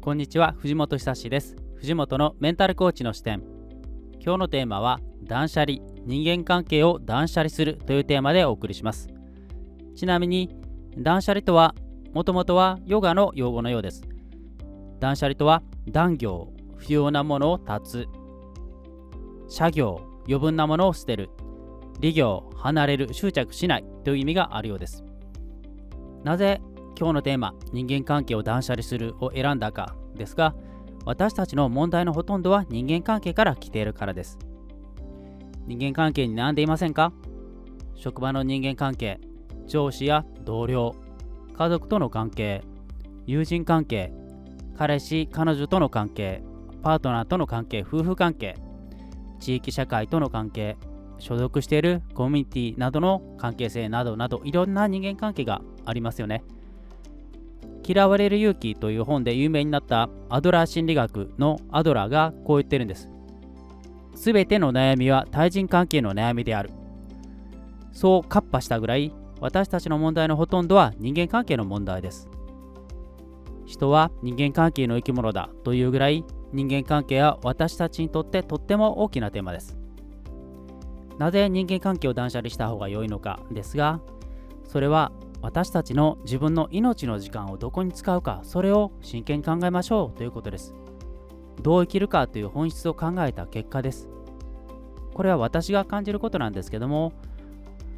こんにちは藤本久志です。藤本のメンタルコーチの視点。今日のテーマは断捨離。人間関係を断捨離するというテーマでお送りします。ちなみに断捨離とはもともとはヨガの用語のようです。断捨離とは断行不要なものを断つ。作業余分なものを捨てる。利行離れる執着しないという意味があるようです。なぜ今日のテーマ人間関係を断捨離するを選んだかですが私たちの問題のほとんどは人間関係から来ているからです人間関係に悩んでいませんか？職場の人間関係上司や同僚家族との関係友人関係彼氏彼女との関係パートナーとの関係夫婦関係地域社会との関係所属しているコミュニティなどの関係性などなどいろんな人間関係がありますよね。嫌われる勇気という本で有名になったアドラー心理学のアドラーがこう言ってるんです。すべての悩みは対人関係の悩みである。そうカッパしたぐらい私たちの問題のほとんどは人間関係の問題です。人は人間関係の生き物だというぐらい人間関係は私たちにとってとっても大きなテーマです。なぜ人間関係を断捨離した方が良いのかですが、それは私たちの自分の命の時間をどこに使うかそれを真剣に考えましょうということです。どう生きるかという本質を考えた結果です。これは私が感じることなんですけども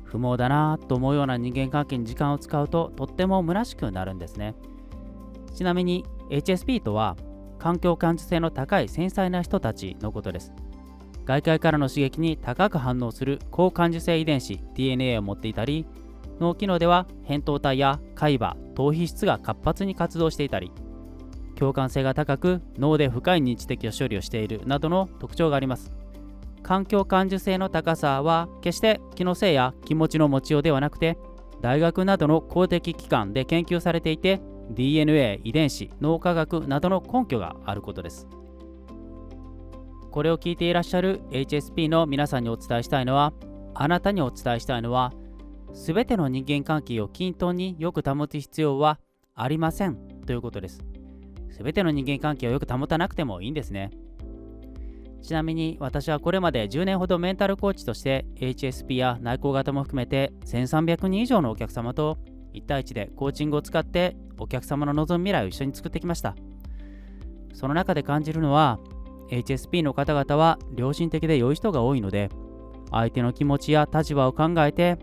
不毛だなと思うような人間関係に時間を使うととっても虚しくなるんですね。ちなみに HSP とは環境感受性の高い繊細な人たちのことです。外界からの刺激に高く反応する高感受性遺伝子 DNA を持っていたり脳機能では扁桃体や海馬頭皮質が活発に活動していたり共感性が高く脳で深い認知的処理をしているなどの特徴があります。環境感受性の高さは決して気のせいや気持ちの持ちようではなくて大学などの公的機関で研究されていて DNA 遺伝子脳科学などの根拠があることです。これを聞いていらっしゃる HSP の皆さんにお伝えしたいのはあなたにお伝えしたいのはすべての人間関係を均等によく保つ必要はありませんということです。すべての人間関係をよく保たなくてもいいんですね。ちなみに私はこれまで10年ほどメンタルコーチとして HSP や内向型も含めて1300人以上のお客様と1対1でコーチングを使ってお客様の望む未来を一緒に作ってきました。その中で感じるのは HSP の方々は良心的で良い人が多いので相手の気持ちや立場を考えて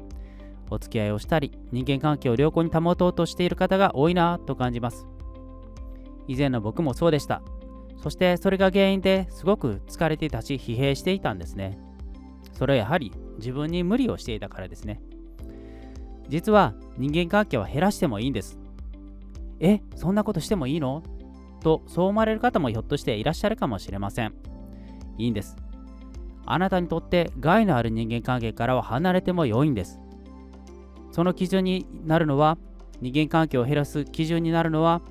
お付き合いをしたり人間関係を良好に保とうとしている方が多いなと感じます。以前の僕もそうでした。そしてそれが原因ですごく疲れていたし疲弊していたんですね。それはやはり自分に無理をしていたからですね。実は人間関係は減らしてもいいんです。えそんなことしてもいいの？とそう思われる方もひょっとしていらっしゃるかもしれません。いいんです。あなたにとって害のある人間関係からは離れても良いんです。その基準になるのは人間関係を減らす基準になるのは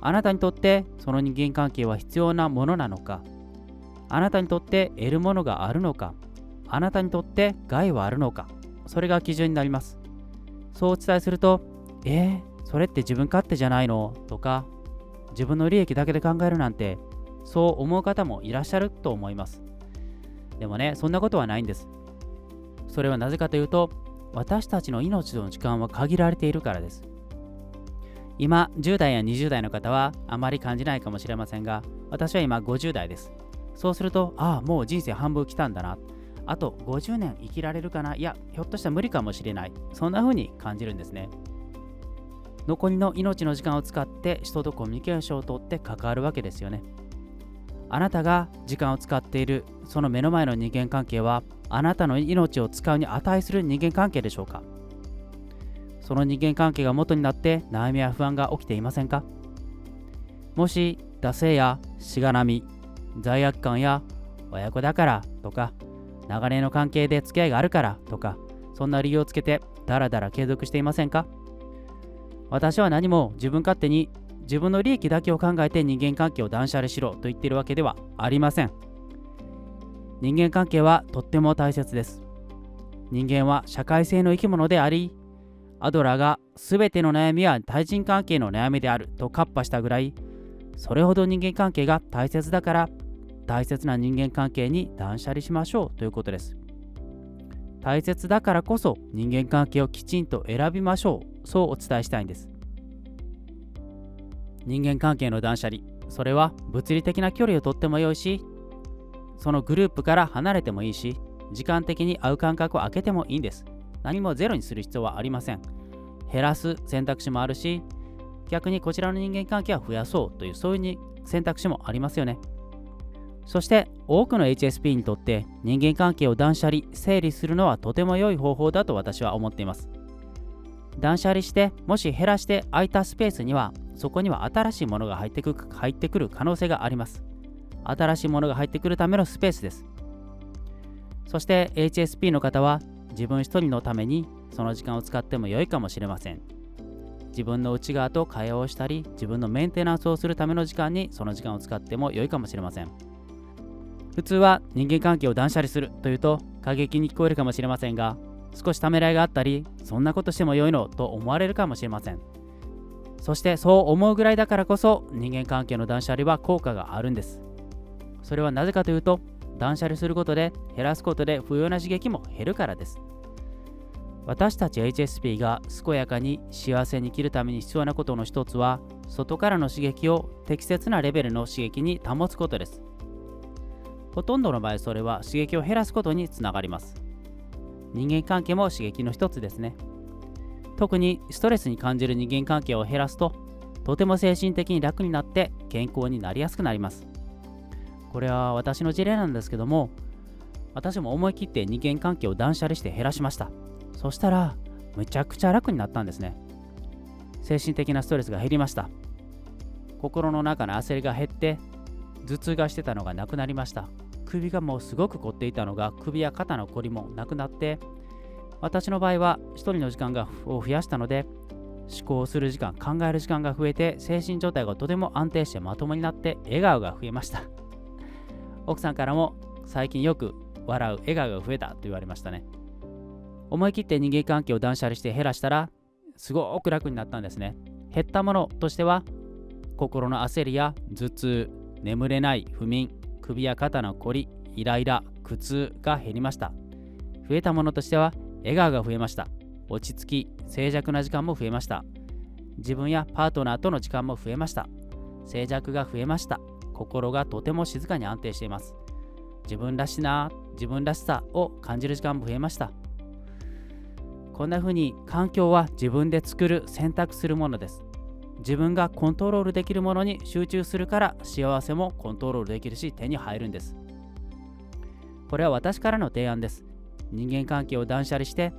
あなたにとってその人間関係は必要なものなのかあなたにとって得るものがあるのかあなたにとって害はあるのかそれが基準になります。そうお伝えするとえー、それって自分勝手じゃないの？とか自分の利益だけで考えるなんてそう思う方もいらっしゃると思います。でもねそんなことはないんです。それはなぜかというと私たちの命の時間は限られているからです。今、10代や20代の方はあまり感じないかもしれませんが、私は今50代です。そうすると、ああ、もう人生半分来たんだな。あと50年生きられるかないや、ひょっとしたら無理かもしれない。そんな風に感じるんですね。残りの命の時間を使って人とコミュニケーションをとって関わるわけですよね。あなたが時間を使っているその目の前の人間関係はあなたの命を使うに値する人間関係でしょうか？その人間関係が元になって悩みや不安が起きていませんか？もし惰性やしがらみ罪悪感や親子だからとか長年の関係で付き合いがあるからとかそんな理由をつけてダラダラ継続していませんか？私は何も自分勝手に自分の利益だけを考えて人間関係を断捨離しろと言っているわけではありません。人間関係はとっても大切です。人間は社会性の生き物でありアドラーが全ての悩みは対人関係の悩みであるとカッパしたぐらいそれほど人間関係が大切だから大切な人間関係に断捨離しましょうということです。大切だからこそ人間関係をきちんと選びましょう。そうお伝えしたいんです。人間関係の断捨離。それは物理的な距離をとってもよいしそのグループから離れてもいいし時間的に会う間隔を空けてもいいんです。何もゼロにする必要はありません。減らす選択肢もあるし逆にこちらの人間関係は増やそうというそういう選択肢もありますよね。そして多くの HSP にとって人間関係を断捨離整理するのはとても良い方法だと私は思っています。断捨離してもし減らして空いたスペースにはそこには新しいものが入ってくる入ってくる可能性があります。新しいものが入ってくるためのスペースです。そして HSP の方は自分一人のためにその時間を使っても良いかもしれません。自分の内側と会話をしたり自分のメンテナンスをするための時間にその時間を使っても良いかもしれません。普通は人間関係を断捨離するというと過激に聞こえるかもしれませんが少しためらいがあったりそんなことしても良いのと思われるかもしれません。そしてそう思うぐらいだからこそ人間関係の断捨離は効果があるんです。それはなぜかというと断捨離することで減らすことで不要な刺激も減るからです。私たち HSP が健やかに幸せに生きるために必要なことの一つは外からの刺激を適切なレベルの刺激に保つことです。ほとんどの場合それは刺激を減らすことにつながります。人間関係も刺激の一つですね。特にストレスに感じる人間関係を減らすととても精神的に楽になって健康になりやすくなります。これは私の事例なんですけども私も思い切って人間関係を断捨離して減らしました。そしたらむちゃくちゃ楽になったんですね。精神的なストレスが減りました。心の中の焦りが減って頭痛がしてたのがなくなりました。首がもうすごく凝っていたのが首や肩の凝りもなくなって私の場合は1人の時間がを増やしたので思考する時間考える時間が増えて精神状態がとても安定してまともになって笑顔が増えました。奥さんからも最近よく笑う笑顔が増えたと言われましたね。思い切って人間関係を断捨離して減らしたらすごく楽になったんですね。減ったものとしては心の焦りや頭痛眠れない不眠首や肩のこりイライラ苦痛が減りました。増えたものとしては笑顔が増えました。落ち着き静寂な時間も増えました。自分やパートナーとの時間も増えました。静寂が増えました。心がとても静かに安定しています。自分らしな自分らしさを感じる時間も増えました。こんな風に環境は自分で作る選択するものです。自分がコントロールできるものに集中するから幸せもコントロールできるし手に入るんです。これは私からの提案です。人間関係を断捨離して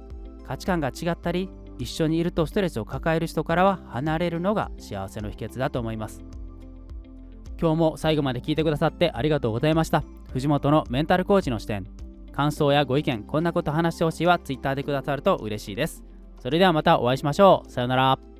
価値観が違ったり一緒にいるとストレスを抱える人からは離れるのが幸せの秘訣だと思います。今日も最後まで聞いてくださってありがとうございました。藤本のメンタルコーチの視点。感想やご意見こんなこと話してほしいは Twitter でくださると嬉しいです。それではまたお会いしましょう。さようなら。